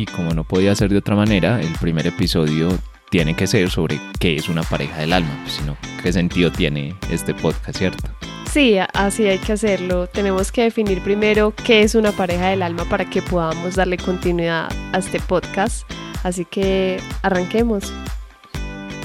Y como no podía ser de otra manera, el primer episodio tiene que ser sobre qué es una pareja del alma, pues, sino qué sentido tiene este podcast, ¿cierto? Sí, así hay que hacerlo. Tenemos que definir primero qué es una pareja del alma para que podamos darle continuidad a este podcast. Así que arranquemos.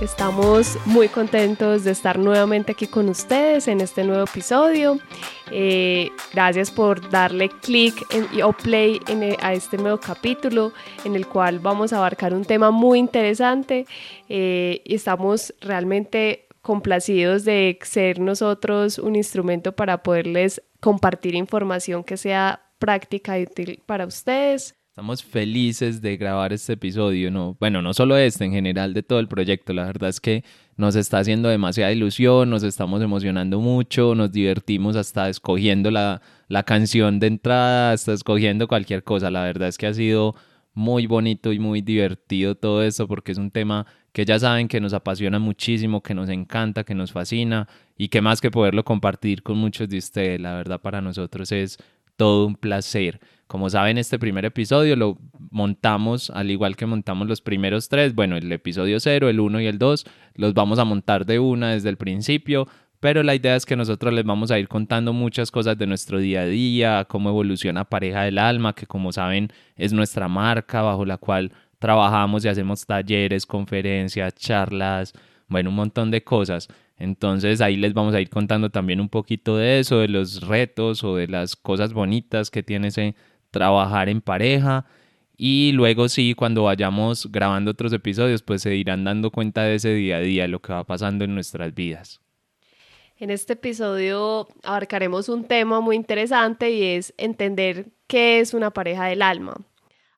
Estamos muy contentos de estar nuevamente aquí con ustedes en este nuevo episodio. Eh, gracias por darle clic o play eh, a este nuevo capítulo en el cual vamos a abarcar un tema muy interesante eh, y estamos realmente complacidos de ser nosotros un instrumento para poderles compartir información que sea práctica y útil para ustedes. Estamos felices de grabar este episodio, no, bueno, no solo este, en general de todo el proyecto. La verdad es que nos está haciendo demasiada ilusión, nos estamos emocionando mucho, nos divertimos hasta escogiendo la, la canción de entrada, hasta escogiendo cualquier cosa. La verdad es que ha sido muy bonito y muy divertido todo esto porque es un tema que ya saben que nos apasiona muchísimo, que nos encanta, que nos fascina y que más que poderlo compartir con muchos de ustedes, la verdad para nosotros es todo un placer. Como saben, este primer episodio lo montamos al igual que montamos los primeros tres. Bueno, el episodio 0, el 1 y el 2 los vamos a montar de una desde el principio. Pero la idea es que nosotros les vamos a ir contando muchas cosas de nuestro día a día, cómo evoluciona Pareja del Alma, que como saben es nuestra marca bajo la cual trabajamos y hacemos talleres, conferencias, charlas, bueno, un montón de cosas. Entonces ahí les vamos a ir contando también un poquito de eso, de los retos o de las cosas bonitas que tiene ese trabajar en pareja. Y luego sí, cuando vayamos grabando otros episodios, pues se irán dando cuenta de ese día a día, lo que va pasando en nuestras vidas. En este episodio abarcaremos un tema muy interesante y es entender qué es una pareja del alma.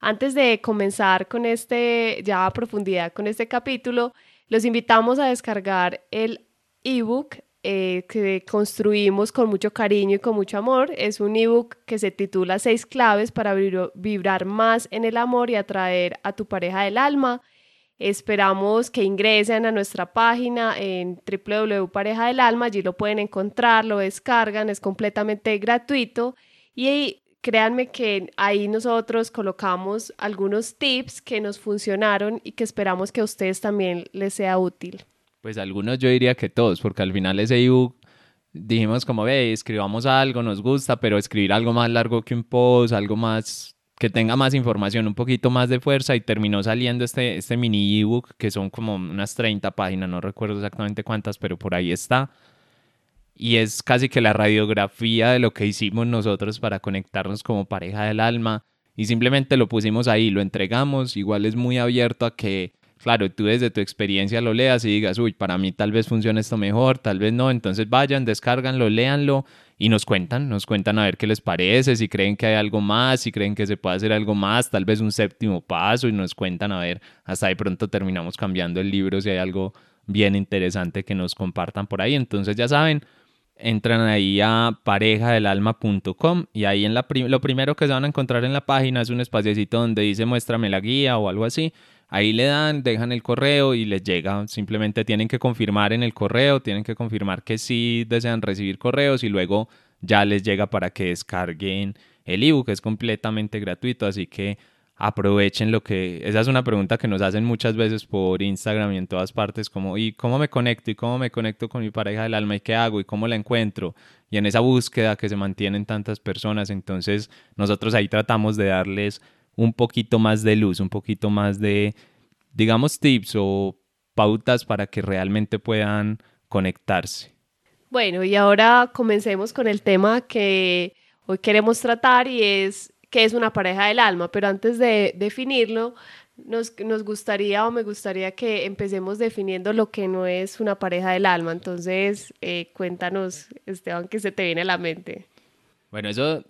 Antes de comenzar con este, ya a profundidad con este capítulo, los invitamos a descargar el ebook eh, que construimos con mucho cariño y con mucho amor. Es un ebook que se titula Seis claves para vibrar más en el amor y atraer a tu pareja del alma. Esperamos que ingresen a nuestra página en www.pareja del alma, allí lo pueden encontrar, lo descargan, es completamente gratuito y créanme que ahí nosotros colocamos algunos tips que nos funcionaron y que esperamos que a ustedes también les sea útil. Pues algunos yo diría que todos, porque al final ese ebook dijimos como, ve, escribamos algo, nos gusta, pero escribir algo más largo que un post, algo más que tenga más información, un poquito más de fuerza y terminó saliendo este, este mini ebook que son como unas 30 páginas, no recuerdo exactamente cuántas, pero por ahí está. Y es casi que la radiografía de lo que hicimos nosotros para conectarnos como pareja del alma y simplemente lo pusimos ahí, lo entregamos, igual es muy abierto a que claro, tú desde tu experiencia lo leas y digas, uy, para mí tal vez funciona esto mejor, tal vez no, entonces vayan, descárganlo, léanlo y nos cuentan, nos cuentan a ver qué les parece, si creen que hay algo más, si creen que se puede hacer algo más, tal vez un séptimo paso y nos cuentan a ver, hasta de pronto terminamos cambiando el libro si hay algo bien interesante que nos compartan por ahí, entonces ya saben, entran ahí a parejadelalma.com y ahí en la lo primero que se van a encontrar en la página es un espaciocito donde dice muéstrame la guía o algo así Ahí le dan, dejan el correo y les llega. Simplemente tienen que confirmar en el correo, tienen que confirmar que sí desean recibir correos y luego ya les llega para que descarguen el ebook. Es completamente gratuito, así que aprovechen lo que... Esa es una pregunta que nos hacen muchas veces por Instagram y en todas partes, como ¿y cómo me conecto? ¿Y cómo me conecto con mi pareja del alma? ¿Y qué hago? ¿Y cómo la encuentro? Y en esa búsqueda que se mantienen tantas personas, entonces nosotros ahí tratamos de darles un poquito más de luz, un poquito más de, digamos, tips o pautas para que realmente puedan conectarse. Bueno, y ahora comencemos con el tema que hoy queremos tratar y es qué es una pareja del alma, pero antes de definirlo, nos, nos, gustaría o me gustaría que empecemos definiendo lo que no es una pareja del alma. Entonces, eh, cuéntanos, Esteban, qué se te viene a la mente. Bueno, eso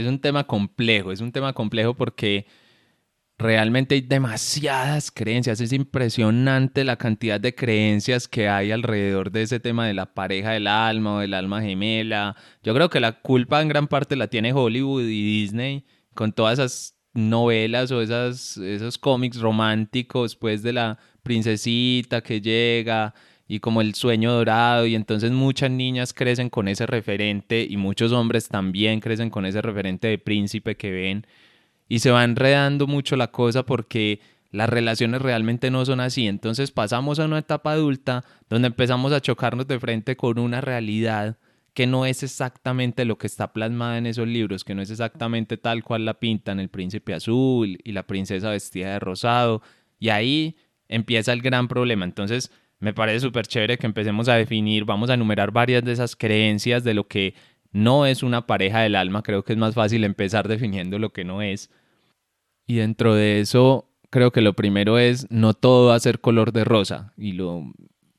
es un tema complejo, es un tema complejo porque realmente hay demasiadas creencias, es impresionante la cantidad de creencias que hay alrededor de ese tema de la pareja del alma o del alma gemela. Yo creo que la culpa en gran parte la tiene Hollywood y Disney con todas esas novelas o esas, esos cómics románticos, pues de la princesita que llega y como el sueño dorado y entonces muchas niñas crecen con ese referente y muchos hombres también crecen con ese referente de príncipe que ven y se va enredando mucho la cosa porque las relaciones realmente no son así. Entonces pasamos a una etapa adulta donde empezamos a chocarnos de frente con una realidad que no es exactamente lo que está plasmada en esos libros, que no es exactamente tal cual la pintan el príncipe azul y la princesa vestida de rosado. Y ahí empieza el gran problema. Entonces, me parece súper chévere que empecemos a definir, vamos a enumerar varias de esas creencias de lo que no es una pareja del alma. Creo que es más fácil empezar definiendo lo que no es. Y dentro de eso, creo que lo primero es no todo va a ser color de rosa. Y lo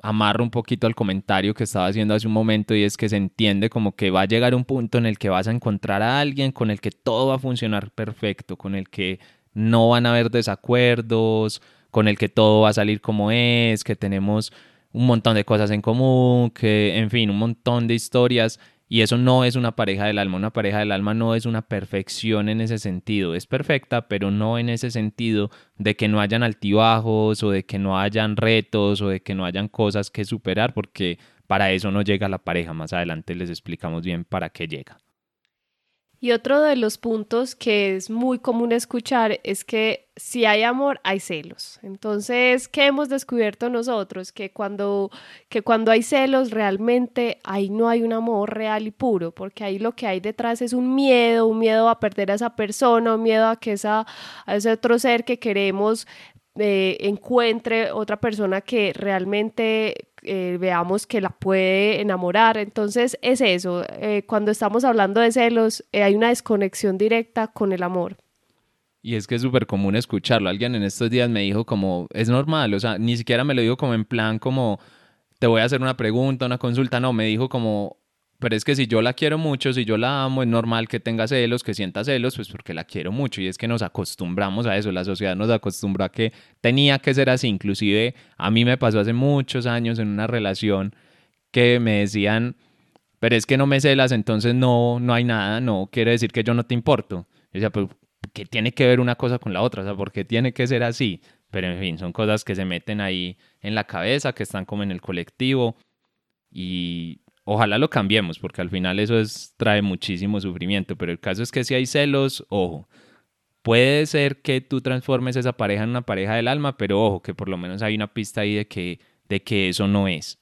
amarro un poquito al comentario que estaba haciendo hace un momento y es que se entiende como que va a llegar un punto en el que vas a encontrar a alguien con el que todo va a funcionar perfecto, con el que no van a haber desacuerdos, con el que todo va a salir como es, que tenemos un montón de cosas en común, que en fin, un montón de historias y eso no es una pareja del alma. Una pareja del alma no es una perfección en ese sentido. Es perfecta, pero no en ese sentido de que no hayan altibajos o de que no hayan retos o de que no hayan cosas que superar, porque para eso no llega la pareja. Más adelante les explicamos bien para qué llega. Y otro de los puntos que es muy común escuchar es que si hay amor, hay celos. Entonces, ¿qué hemos descubierto nosotros? Que cuando, que cuando hay celos, realmente ahí no hay un amor real y puro, porque ahí lo que hay detrás es un miedo, un miedo a perder a esa persona, un miedo a que esa, a ese otro ser que queremos eh, encuentre otra persona que realmente eh, veamos que la puede enamorar. Entonces es eso, eh, cuando estamos hablando de celos hay una desconexión directa con el amor. Y es que es súper común escucharlo. Alguien en estos días me dijo como, es normal, o sea, ni siquiera me lo dijo como en plan como, te voy a hacer una pregunta, una consulta, no, me dijo como, pero es que si yo la quiero mucho, si yo la amo, es normal que tenga celos, que sienta celos, pues porque la quiero mucho. Y es que nos acostumbramos a eso, la sociedad nos acostumbró a que tenía que ser así. Inclusive a mí me pasó hace muchos años en una relación que me decían, pero es que no me celas, entonces no, no hay nada, no quiere decir que yo no te importo. Yo decía, pero ¿qué tiene que ver una cosa con la otra? O sea, ¿por qué tiene que ser así? Pero en fin, son cosas que se meten ahí en la cabeza, que están como en el colectivo. Y Ojalá lo cambiemos, porque al final eso es, trae muchísimo sufrimiento, pero el caso es que si hay celos, ojo, puede ser que tú transformes esa pareja en una pareja del alma, pero ojo, que por lo menos hay una pista ahí de que, de que eso no es.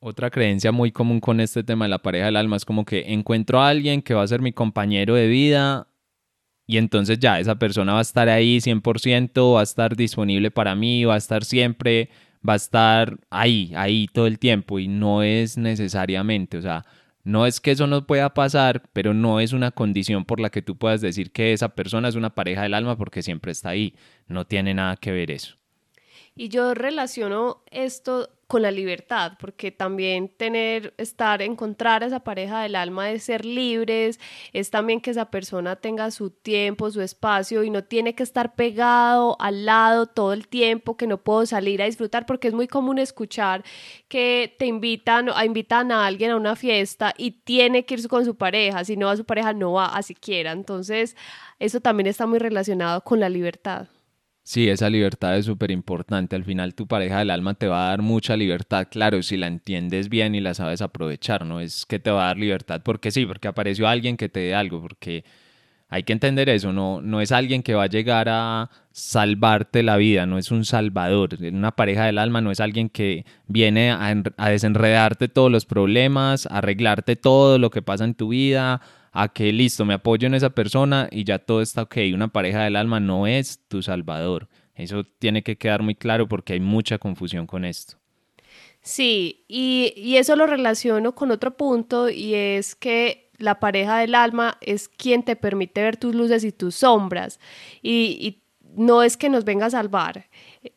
Otra creencia muy común con este tema de la pareja del alma es como que encuentro a alguien que va a ser mi compañero de vida y entonces ya esa persona va a estar ahí 100%, va a estar disponible para mí, va a estar siempre va a estar ahí, ahí todo el tiempo y no es necesariamente, o sea, no es que eso no pueda pasar, pero no es una condición por la que tú puedas decir que esa persona es una pareja del alma porque siempre está ahí, no tiene nada que ver eso. Y yo relaciono esto con la libertad, porque también tener, estar, encontrar a esa pareja del alma de ser libres, es también que esa persona tenga su tiempo, su espacio y no tiene que estar pegado al lado todo el tiempo, que no puedo salir a disfrutar, porque es muy común escuchar que te invitan, a invitan a alguien a una fiesta y tiene que ir con su pareja, si no va su pareja no va a siquiera, entonces eso también está muy relacionado con la libertad. Sí, esa libertad es súper importante. Al final tu pareja del alma te va a dar mucha libertad, claro, si la entiendes bien y la sabes aprovechar, no es que te va a dar libertad porque sí, porque apareció alguien que te dé algo, porque hay que entender eso, no, no es alguien que va a llegar a salvarte la vida, no es un salvador. Una pareja del alma no es alguien que viene a, a desenredarte todos los problemas, a arreglarte todo lo que pasa en tu vida, a que listo, me apoyo en esa persona y ya todo está ok. Una pareja del alma no es tu salvador. Eso tiene que quedar muy claro porque hay mucha confusión con esto. Sí, y, y eso lo relaciono con otro punto y es que la pareja del alma es quien te permite ver tus luces y tus sombras. Y, no es que nos venga a salvar.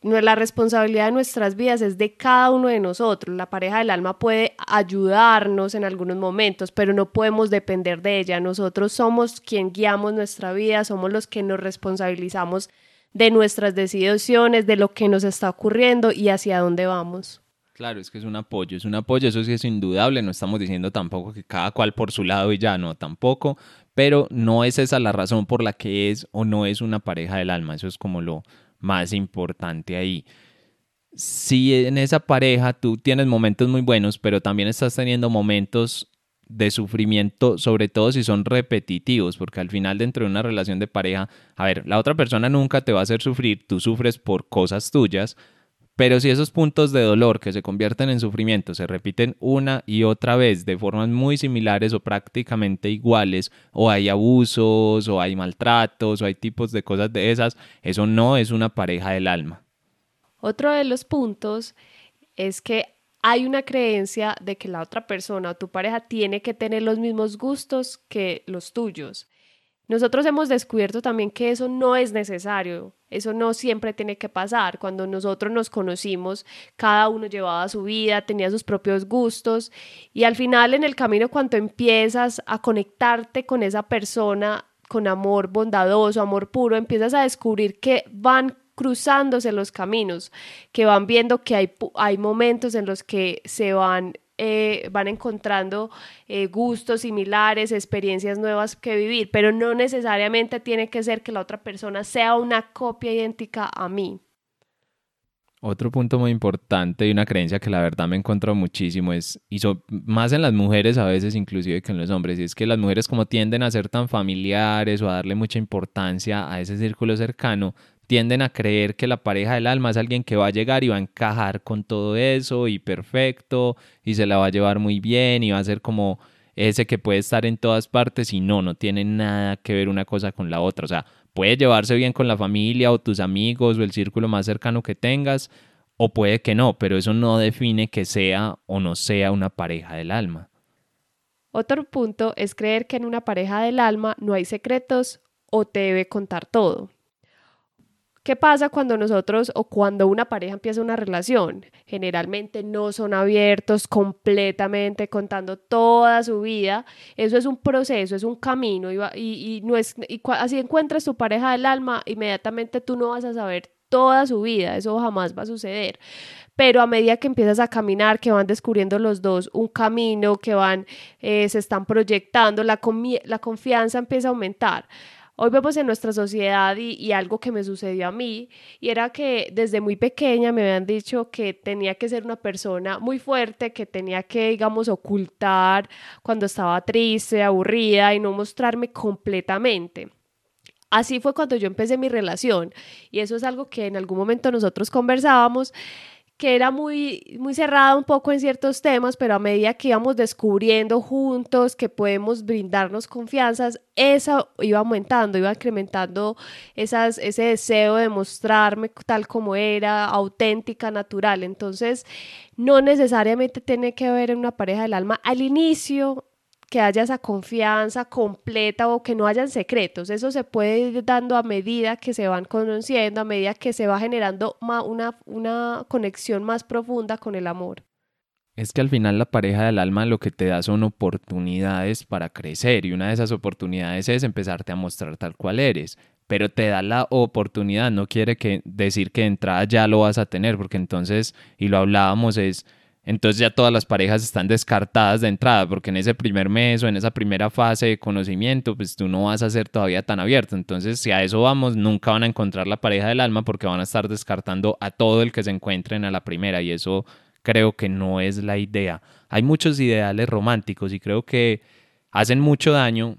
La responsabilidad de nuestras vidas es de cada uno de nosotros. La pareja del alma puede ayudarnos en algunos momentos, pero no podemos depender de ella. Nosotros somos quien guiamos nuestra vida, somos los que nos responsabilizamos de nuestras decisiones, de lo que nos está ocurriendo y hacia dónde vamos. Claro, es que es un apoyo, es un apoyo, eso sí es indudable, no estamos diciendo tampoco que cada cual por su lado y ya, no, tampoco, pero no es esa la razón por la que es o no es una pareja del alma, eso es como lo más importante ahí. Si en esa pareja tú tienes momentos muy buenos, pero también estás teniendo momentos de sufrimiento, sobre todo si son repetitivos, porque al final dentro de una relación de pareja, a ver, la otra persona nunca te va a hacer sufrir, tú sufres por cosas tuyas, pero si esos puntos de dolor que se convierten en sufrimiento se repiten una y otra vez de formas muy similares o prácticamente iguales, o hay abusos, o hay maltratos, o hay tipos de cosas de esas, eso no es una pareja del alma. Otro de los puntos es que hay una creencia de que la otra persona o tu pareja tiene que tener los mismos gustos que los tuyos. Nosotros hemos descubierto también que eso no es necesario, eso no siempre tiene que pasar. Cuando nosotros nos conocimos, cada uno llevaba su vida, tenía sus propios gustos y al final en el camino cuando empiezas a conectarte con esa persona con amor bondadoso, amor puro, empiezas a descubrir que van cruzándose los caminos, que van viendo que hay, momentos en los que se van eh, van encontrando eh, gustos similares, experiencias nuevas que vivir, pero no necesariamente tiene que ser que la otra persona sea una copia idéntica a mí. Otro punto muy importante y una creencia que la verdad me encontrado muchísimo es, y más en las mujeres a veces inclusive que en los hombres, y es que las mujeres como tienden a ser tan familiares o a darle mucha importancia a ese círculo cercano, tienden a creer que la pareja del alma es alguien que va a llegar y va a encajar con todo eso y perfecto y se la va a llevar muy bien y va a ser como ese que puede estar en todas partes y no, no tiene nada que ver una cosa con la otra. O sea, puede llevarse bien con la familia o tus amigos o el círculo más cercano que tengas o puede que no, pero eso no define que sea o no sea una pareja del alma. Otro punto es creer que en una pareja del alma no hay secretos o te debe contar todo. ¿Qué pasa cuando nosotros o cuando una pareja empieza una relación? Generalmente no son abiertos completamente contando toda su vida. Eso es un proceso, es un camino y, no es, y así encuentras tu pareja del alma, inmediatamente tú no vas a saber toda su vida, eso jamás va a suceder. Pero a medida que empiezas a caminar, que van descubriendo los dos un camino, que van, eh, se están proyectando, la, la confianza empieza a aumentar. Hoy vemos en nuestra sociedad y, algo que me sucedió a mí, y era que desde muy pequeña me habían dicho que tenía que ser una persona muy fuerte, que tenía que, digamos, ocultar cuando estaba triste, aburrida y no mostrarme completamente. Así fue cuando yo empecé mi relación y eso es algo que en algún momento nosotros conversábamos que era muy, muy cerrada un poco en ciertos temas, pero a medida que íbamos descubriendo juntos que podemos brindarnos confianzas, eso iba aumentando, iba incrementando esas, ese deseo de mostrarme tal como era, auténtica, natural. Entonces, no necesariamente tiene que ver en una pareja del alma. Al inicio que haya esa confianza completa o que no hayan secretos. Eso se puede ir dando a medida que se van conociendo, a medida que se va generando una, una conexión más profunda con el amor. Es que al final la pareja del alma lo que te da son oportunidades para crecer y una de esas oportunidades es empezarte a mostrar tal cual eres, pero te da la oportunidad, no quiere que decir que de entrada ya lo vas a tener, porque entonces, y lo hablábamos, es entonces ya todas las parejas están descartadas de entrada, porque en ese primer mes o en esa primera fase de conocimiento, pues tú no vas a ser todavía tan abierto. Entonces, si a eso vamos, nunca van a encontrar la pareja del alma porque van a estar descartando a todo el que se encuentren a la primera y eso creo que no es la idea. Hay muchos ideales románticos y creo que hacen mucho daño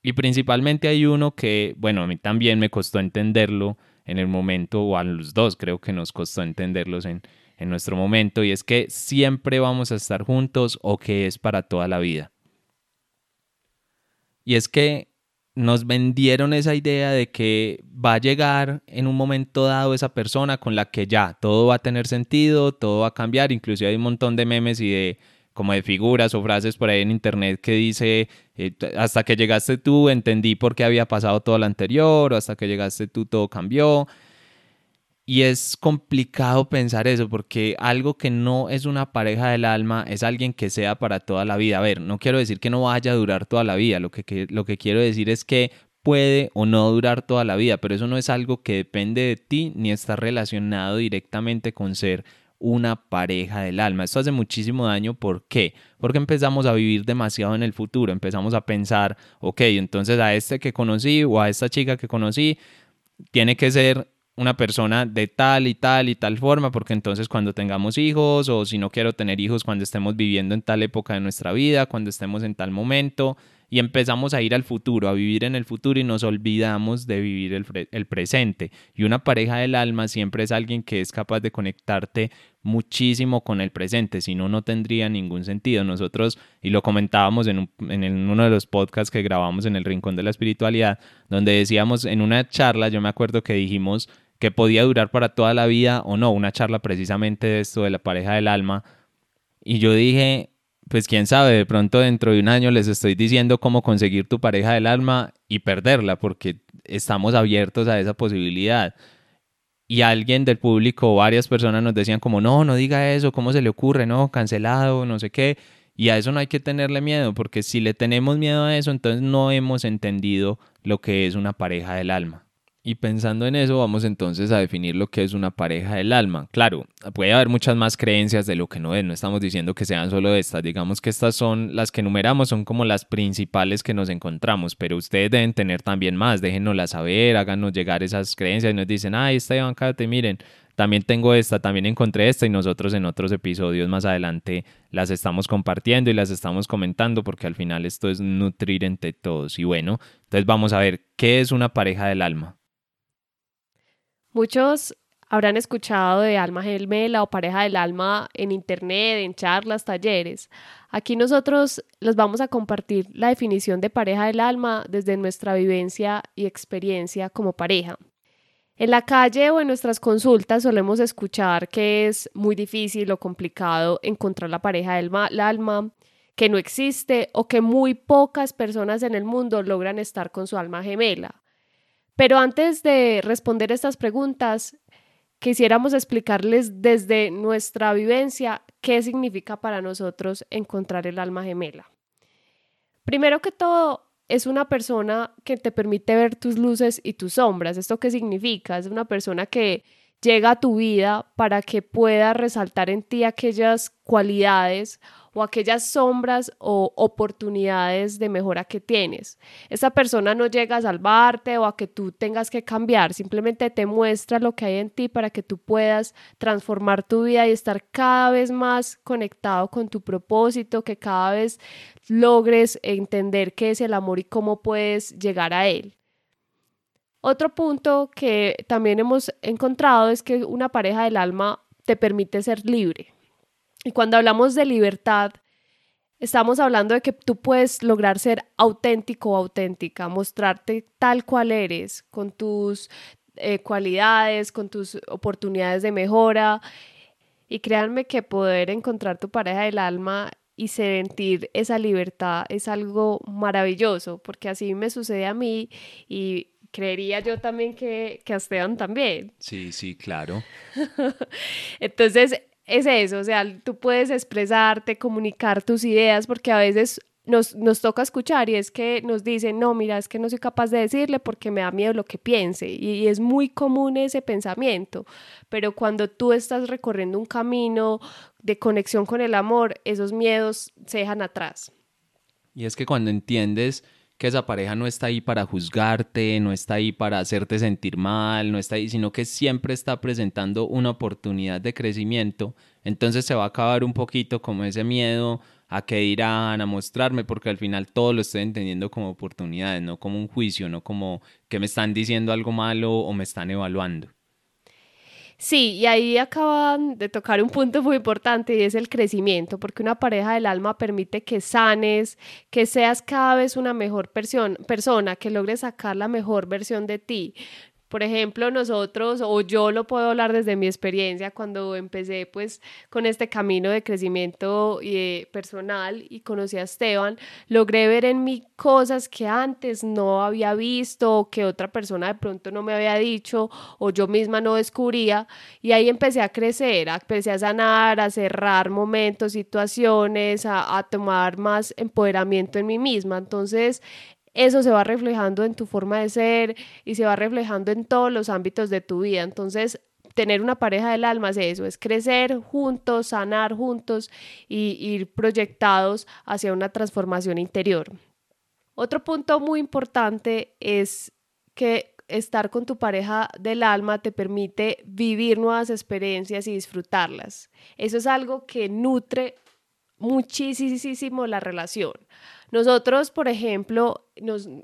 y principalmente hay uno que, bueno, a mí también me costó entenderlo en el momento, o a los dos creo que nos costó entenderlos en en nuestro momento y es que siempre vamos a estar juntos o que es para toda la vida. Y es que nos vendieron esa idea de que va a llegar en un momento dado esa persona con la que ya todo va a tener sentido, todo va a cambiar, inclusive hay un montón de memes y de como de figuras o frases por ahí en internet que dice, eh, hasta que llegaste tú entendí por qué había pasado todo lo anterior, o hasta que llegaste tú todo cambió. Y es complicado pensar eso porque algo que no es una pareja del alma es alguien que sea para toda la vida. A ver, no quiero decir que no vaya a durar toda la vida, lo que, lo que quiero decir es que puede o no durar toda la vida, pero eso no es algo que depende de ti ni está relacionado directamente con ser una pareja del alma. Esto hace muchísimo daño. ¿Por qué? Porque empezamos a vivir demasiado en el futuro. Empezamos a pensar, ok, entonces a este que conocí o a esta chica que conocí, tiene que ser una persona de tal y tal y tal forma, porque entonces cuando tengamos hijos o si no quiero tener hijos cuando estemos viviendo en tal época de nuestra vida, cuando estemos en tal momento, y empezamos a ir al futuro, a vivir en el futuro y nos olvidamos de vivir el, presente. Y una pareja del alma siempre es alguien que es capaz de conectarte muchísimo con el presente, si no, no tendría ningún sentido. Nosotros, y lo comentábamos en, en uno de los podcasts que grabamos en el Rincón de la Espiritualidad, donde decíamos en una charla, yo me acuerdo que dijimos que podía durar para toda la vida o no, una charla precisamente de esto de la pareja del alma. Y yo dije, pues quién sabe, de pronto dentro de un año les estoy diciendo cómo conseguir tu pareja del alma y perderla, porque estamos abiertos a esa posibilidad. Y alguien del público, varias personas nos decían como, no, no diga eso, ¿cómo se le ocurre? No, cancelado, no sé qué. Y a eso no hay que tenerle miedo, porque si le tenemos miedo a eso, entonces no hemos entendido lo que es una pareja del alma. Y pensando en eso, vamos entonces a definir lo que es una pareja del alma. Claro, puede haber muchas más creencias de lo que no es, no estamos diciendo que sean solo estas, digamos que estas son las que enumeramos, son como las principales que nos encontramos, pero ustedes deben tener también más, déjenoslas saber, háganos llegar esas creencias y nos dicen, ay, Esteban, cállate, miren, también tengo esta, también encontré esta y nosotros en otros episodios más adelante las estamos compartiendo y las estamos comentando porque al final esto es nutrir entre todos. Y bueno, entonces vamos a ver qué es una pareja del alma. Muchos habrán escuchado de alma gemela o pareja del alma en internet, en charlas, talleres. Aquí nosotros les vamos a compartir la definición de pareja del alma desde nuestra vivencia y experiencia como pareja. En la calle o en nuestras consultas solemos escuchar que es muy difícil o complicado encontrar la pareja del alma, que no existe o que muy pocas personas en el mundo logran estar con su alma gemela. Pero antes de responder estas preguntas, quisiéramos explicarles desde nuestra vivencia qué significa para nosotros encontrar el alma gemela. Primero que todo, es una persona que te permite ver tus luces y tus sombras. ¿Esto qué significa? Es una persona que llega a tu vida para que pueda resaltar en ti aquellas cualidades o aquellas sombras o oportunidades de mejora que tienes. Esa persona no llega a salvarte o a que tú tengas que cambiar, simplemente te muestra lo que hay en ti para que tú puedas transformar tu vida y estar cada vez más conectado con tu propósito, que cada vez logres entender qué es el amor y cómo puedes llegar a él. Otro punto que también hemos encontrado es que una pareja del alma te permite ser libre. Y cuando hablamos de libertad, estamos hablando de que tú puedes lograr ser auténtico o auténtica, mostrarte tal cual eres, con tus eh, cualidades, con tus oportunidades de mejora. Y créanme que poder encontrar tu pareja del alma y sentir esa libertad es algo maravilloso, porque así me sucede a mí y creería yo también que, que a Esteban también. Sí, sí, claro. Entonces, es eso, o sea, tú puedes expresarte, comunicar tus ideas, porque a veces nos, nos, toca escuchar y es que nos dicen, no, mira, es que no soy capaz de decirle porque me da miedo lo que piense. Y, y, es muy común ese pensamiento, pero cuando tú estás recorriendo un camino de conexión con el amor, esos miedos se dejan atrás. Y es que cuando entiendes que esa pareja no está ahí para juzgarte, no está ahí para hacerte sentir mal, no está ahí, sino que siempre está presentando una oportunidad de crecimiento, entonces se va a acabar un poquito como ese miedo a qué dirán, a mostrarme, porque al final todo lo estoy entendiendo como oportunidades, no como un juicio, no como que me están diciendo algo malo o me están evaluando. Sí, y ahí acaban de tocar un punto muy importante y es el crecimiento, porque una pareja del alma permite que sanes, que seas cada vez una mejor persona, que logres sacar la mejor versión de ti. Por ejemplo, nosotros, o yo lo puedo hablar desde mi experiencia, cuando empecé pues con este camino de crecimiento personal y conocí a Esteban, logré ver en mí cosas que antes no había visto, que otra persona de pronto no me había dicho, o yo misma no descubría, y ahí empecé a crecer, empecé a sanar, a cerrar momentos, situaciones, a, a tomar más empoderamiento en mí misma. Entonces, eso se va reflejando en tu forma de ser y se va reflejando en todos los ámbitos de tu vida. Entonces, tener una pareja del alma es eso, es crecer juntos, sanar juntos y ir proyectados hacia una transformación interior. Otro punto muy importante es que estar con tu pareja del alma te permite vivir nuevas experiencias y disfrutarlas. Eso es algo que nutre muchísimo la relación. Nosotros, por ejemplo,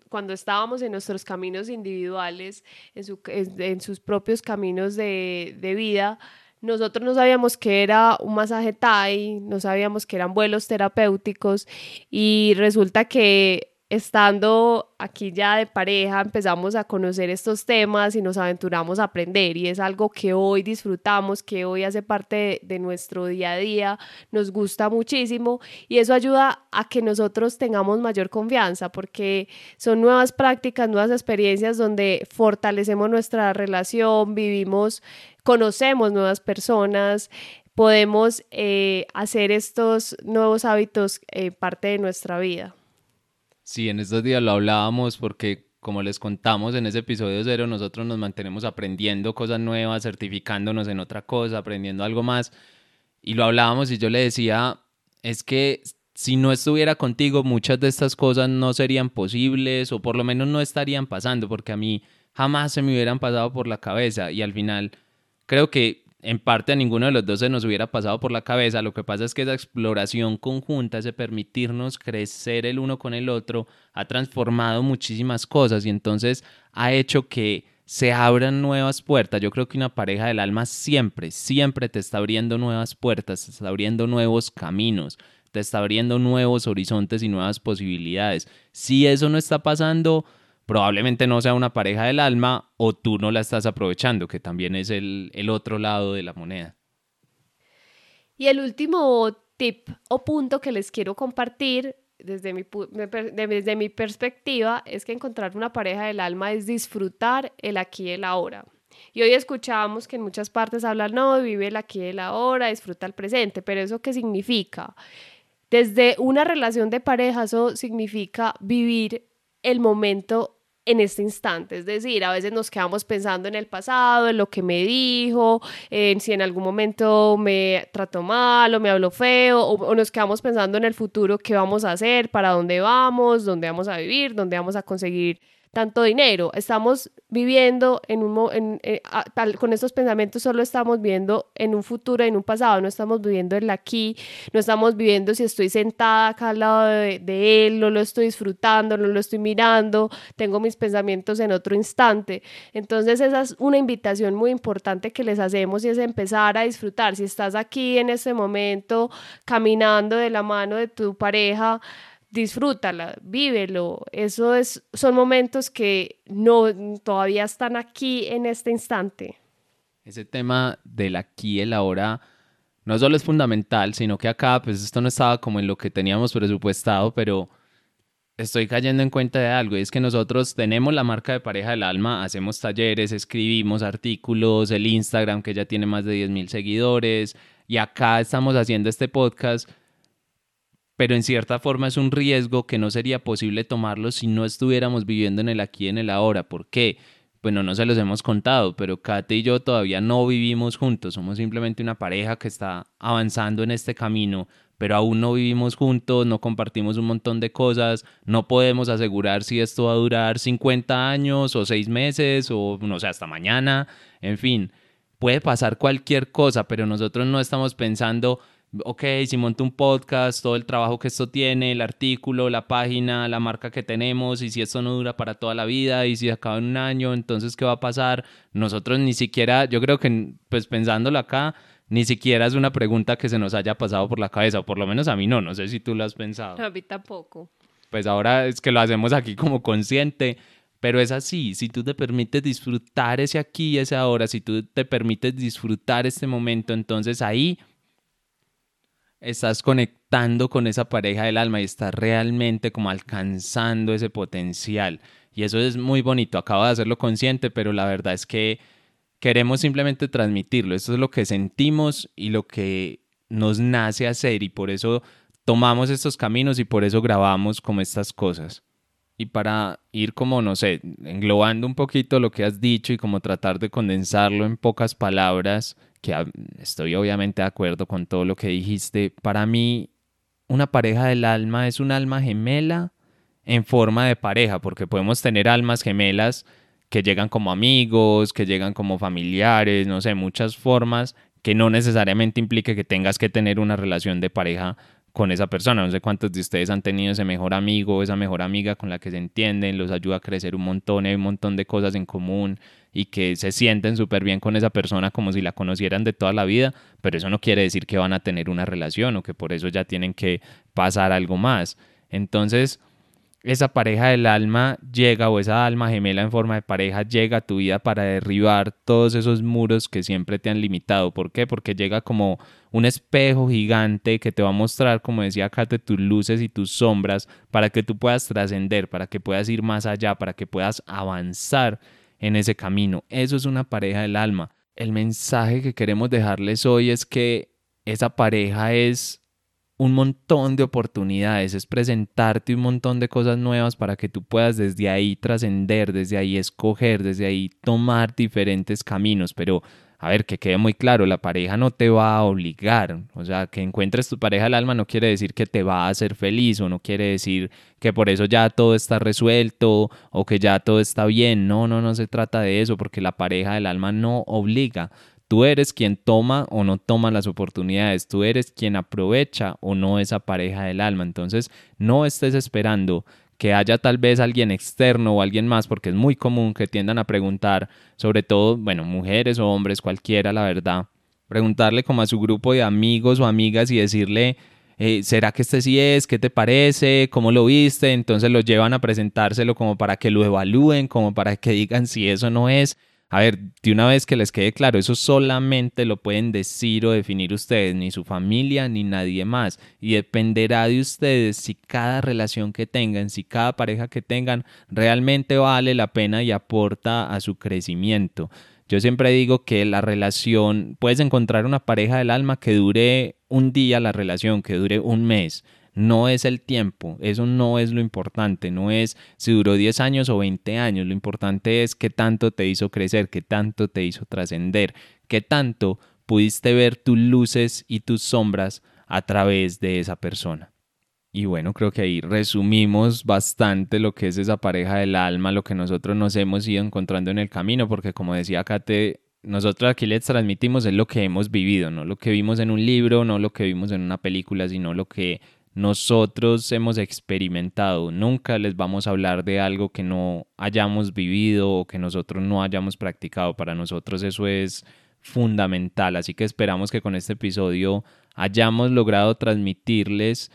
cuando estábamos en nuestros caminos individuales, en, sus propios caminos de, de vida, nosotros no sabíamos que era un masaje Thai, no sabíamos que eran vuelos terapéuticos y resulta que estando aquí ya de pareja empezamos a conocer estos temas y nos aventuramos a aprender y es algo que hoy disfrutamos, que hoy hace parte de, nuestro día a día, nos gusta muchísimo y eso ayuda a que nosotros tengamos mayor confianza porque son nuevas prácticas, nuevas experiencias donde fortalecemos nuestra relación, vivimos, conocemos nuevas personas, podemos eh, hacer estos nuevos hábitos eh, parte de nuestra vida. Sí, en estos días lo hablábamos porque como les contamos en ese episodio cero, nosotros nos mantenemos aprendiendo cosas nuevas, certificándonos en otra cosa, aprendiendo algo más. Y lo hablábamos y yo le decía, es que si no estuviera contigo, muchas de estas cosas no serían posibles o por lo menos no estarían pasando, porque a mí jamás se me hubieran pasado por la cabeza. Y al final, creo que en parte a ninguno de los dos se nos hubiera pasado por la cabeza. Lo que pasa es que esa exploración conjunta, ese permitirnos crecer el uno con el otro, ha transformado muchísimas cosas y entonces ha hecho que se abran nuevas puertas. Yo creo que una pareja del alma siempre, siempre te está abriendo nuevas puertas, te está abriendo nuevos caminos, te está abriendo nuevos horizontes y nuevas posibilidades. Si eso no está pasando, probablemente no sea una pareja del alma o tú no la estás aprovechando, que también es el, otro lado de la moneda. Y el último tip o punto que les quiero compartir desde mi, desde mi perspectiva es que encontrar una pareja del alma es disfrutar el aquí y el ahora. Y hoy escuchábamos que en muchas partes hablan, no, vive el aquí y el ahora, disfruta el presente, pero ¿eso qué significa? Desde una relación de pareja, eso significa vivir el momento en este instante. Es decir, a veces nos quedamos pensando en el pasado, en lo que me dijo, en si en algún momento me trató mal o me habló feo, o, nos quedamos pensando en el futuro, qué vamos a hacer, para dónde vamos, dónde vamos a vivir, dónde vamos a conseguir tanto dinero. Estamos viviendo en un, eh, con estos pensamientos solo estamos viviendo en un futuro, en un pasado, no estamos viviendo el aquí, no estamos viviendo si estoy sentada acá al lado de, de, él, no lo estoy disfrutando, no lo estoy mirando, tengo mis pensamientos en otro instante. Entonces esa es una invitación muy importante que les hacemos y es empezar a disfrutar. Si estás aquí en este momento caminando de la mano de tu pareja, disfrútala, vívelo. Eso es, son momentos que no todavía están aquí en este instante. Ese tema del aquí y el ahora no solo es fundamental, sino que acá, pues esto no estaba como en lo que teníamos presupuestado, pero estoy cayendo en cuenta de algo, y es que nosotros tenemos la marca de pareja del alma, hacemos talleres, escribimos artículos, el Instagram que ya tiene más de 10 mil seguidores, y acá estamos haciendo este podcast pero en cierta forma es un riesgo que no sería posible tomarlo si no estuviéramos viviendo en el aquí y en el ahora. ¿Por qué? Bueno, no se los hemos contado, pero Kate y yo todavía no vivimos juntos, somos simplemente una pareja que está avanzando en este camino, pero aún no vivimos juntos, no compartimos un montón de cosas, no podemos asegurar si esto va a durar 50 años o 6 meses o no sé, hasta mañana, en fin, puede pasar cualquier cosa, pero nosotros no estamos pensando ok, si monto un podcast, todo el trabajo que esto tiene, el artículo, la página, la marca que tenemos, y si esto no dura para toda la vida, y si acaba en un año, entonces, ¿qué va a pasar? Nosotros ni siquiera, yo creo que, pues pensándolo acá, ni siquiera es una pregunta que se nos haya pasado por la cabeza, o por lo menos a mí no, no sé si tú lo has pensado. a mí tampoco. Pues ahora es que lo hacemos aquí como consciente, Pero es así, si tú te permites disfrutar ese aquí y ese ahora, si tú te permites disfrutar este momento, entonces ahí estás conectando con esa pareja del alma y estás realmente como alcanzando ese potencial. Y eso es muy bonito, acabo de hacerlo consciente, pero la verdad es que queremos simplemente transmitirlo. Esto es lo que sentimos y lo que nos nace hacer y por eso tomamos estos caminos y por eso grabamos como estas cosas y para ir como, no sé, englobando un poquito lo que has dicho y como tratar de condensarlo en pocas palabras, que estoy obviamente de acuerdo con todo lo que dijiste, para mí una pareja del alma es un alma gemela en forma de pareja, porque podemos tener almas gemelas que llegan como amigos, que llegan como familiares, no sé, muchas formas que no necesariamente implique que tengas que tener una relación de pareja con esa persona. No sé cuántos de ustedes han tenido ese mejor amigo, esa mejor amiga con la que se entienden, los ayuda a crecer un montón, hay un montón de cosas en común y que se sienten súper bien con esa persona como si la conocieran de toda la vida, pero eso no quiere decir que van a tener una relación o que por eso ya tienen que pasar algo más. Entonces, esa pareja del alma llega o esa alma gemela en forma de pareja llega a tu vida para derribar todos esos muros que siempre te han limitado. ¿Por qué? Porque llega como un espejo gigante que te va a mostrar, como decía Kate, tus luces y tus sombras para que tú puedas trascender, para que puedas ir más allá, para que puedas avanzar en ese camino. Eso es una pareja del alma. El mensaje que queremos dejarles hoy es que esa pareja es un montón de oportunidades, es presentarte un montón de cosas nuevas para que tú puedas desde ahí trascender, desde ahí escoger, desde ahí tomar diferentes caminos, pero a ver, que quede muy claro, la pareja no te va a obligar, o sea, que encuentres tu pareja al alma no quiere decir que te va a hacer feliz o no quiere decir que por eso ya todo está resuelto o que ya todo está bien, no, no, no se trata de eso, porque la pareja del alma no obliga, Tú eres quien toma o no toma las oportunidades, tú eres quien aprovecha o no esa pareja del alma. Entonces, no estés esperando que haya tal vez alguien externo o alguien más, porque es muy común que tiendan a preguntar, sobre todo, bueno, mujeres o hombres, cualquiera, la verdad, preguntarle como a su grupo de amigos o amigas y decirle, eh, ¿será que este sí es? ¿Qué te parece? ¿Cómo lo viste? Entonces lo llevan a presentárselo como para que lo evalúen, como para que digan si eso no es. A ver, de una vez que les quede claro, eso solamente lo pueden decir o definir ustedes, ni su familia, ni nadie más. Y dependerá de ustedes si cada relación que tengan, si cada pareja que tengan realmente vale la pena y aporta a su crecimiento. Yo siempre digo que la relación, puedes encontrar una pareja del alma que dure un día la relación, que dure un mes no es el tiempo, eso no es lo importante, no es si duró 10 años o 20 años, lo importante es qué tanto te hizo crecer, qué tanto te hizo trascender, qué tanto pudiste ver tus luces y tus sombras a través de esa persona. Y bueno, creo que ahí resumimos bastante lo que es esa pareja del alma, lo que nosotros nos hemos ido encontrando en el camino, porque como decía Kate, nosotros aquí les transmitimos es lo que hemos vivido, no lo que vimos en un libro, no lo que vimos en una película, sino lo que nosotros hemos experimentado. Nunca les vamos a hablar de algo que no hayamos vivido o que nosotros no hayamos practicado. Para nosotros eso es fundamental. Así que esperamos que con este episodio hayamos logrado transmitirles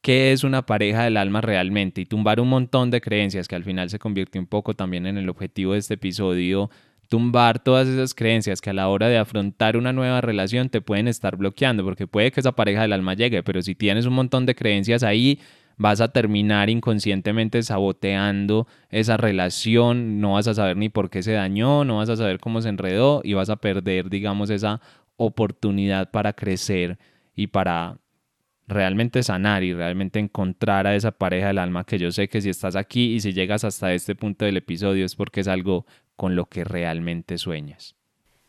qué es una pareja del alma realmente y tumbar un montón de creencias que al final se convirtió un poco también en el objetivo de este episodio tumbar todas esas creencias que a la hora de afrontar una nueva relación te pueden estar bloqueando, porque puede que esa pareja del alma llegue, pero si tienes un montón de creencias ahí, vas a terminar inconscientemente saboteando esa relación, no vas a saber ni por qué se dañó, no vas a saber cómo se enredó y vas a perder, digamos, esa oportunidad para crecer y para realmente sanar y realmente encontrar a esa pareja del alma que yo sé que si estás aquí y si llegas hasta este punto del episodio es porque es algo con lo que realmente sueñas.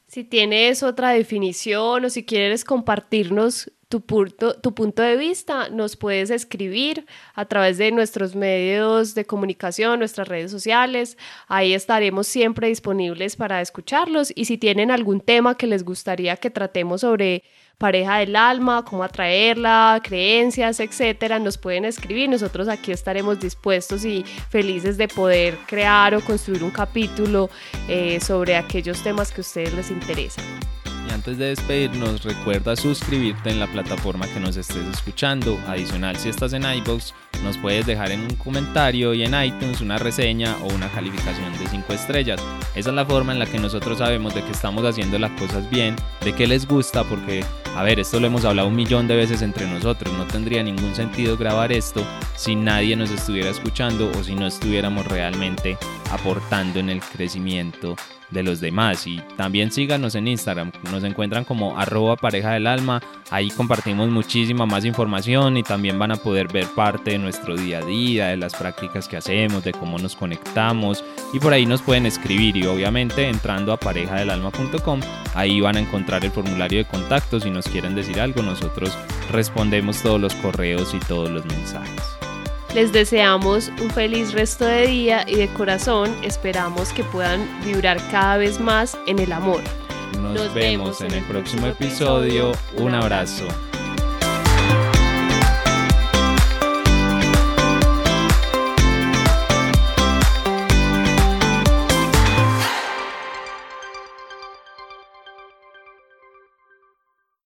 Si tienes otra definición o si quieres compartirnos tu punto, de vista, nos puedes escribir a través de nuestros medios de comunicación, nuestras redes sociales. Ahí estaremos siempre disponibles para escucharlos. Y si tienen algún tema que les gustaría que tratemos sobre pareja del alma, cómo atraerla, creencias, etcétera, nos pueden escribir. Nosotros aquí estaremos dispuestos y felices de poder crear o construir un capítulo eh, sobre aquellos temas que a ustedes les interesan. Y antes de despedirnos, recuerda suscribirte en la plataforma que nos estés escuchando. Adicional, si estás en iVoox, nos puedes dejar en un comentario y en iTunes una reseña o una calificación de 5 estrellas. Esa es la forma en la que nosotros sabemos de que estamos haciendo las cosas bien, de que les gusta, porque, a ver, esto lo hemos hablado un millón de veces entre nosotros, no tendría ningún sentido grabar esto si nadie nos estuviera escuchando o si no estuviéramos realmente aportando en el crecimiento de los demás. Y también síganos en Instagram, nos encuentran como arroba pareja del alma, ahí compartimos muchísima más información y también van a poder ver parte de nuestro día a día, de las prácticas que hacemos, de cómo nos conectamos y por ahí nos pueden escribir y obviamente entrando a parejadelalma.com, ahí van a encontrar el formulario de contacto si nos quieren decir algo, nosotros respondemos todos los correos y todos los mensajes. Les deseamos un feliz resto de día y de corazón esperamos que puedan vibrar cada vez más en el amor. Nos, vemos en el próximo episodio. Un abrazo.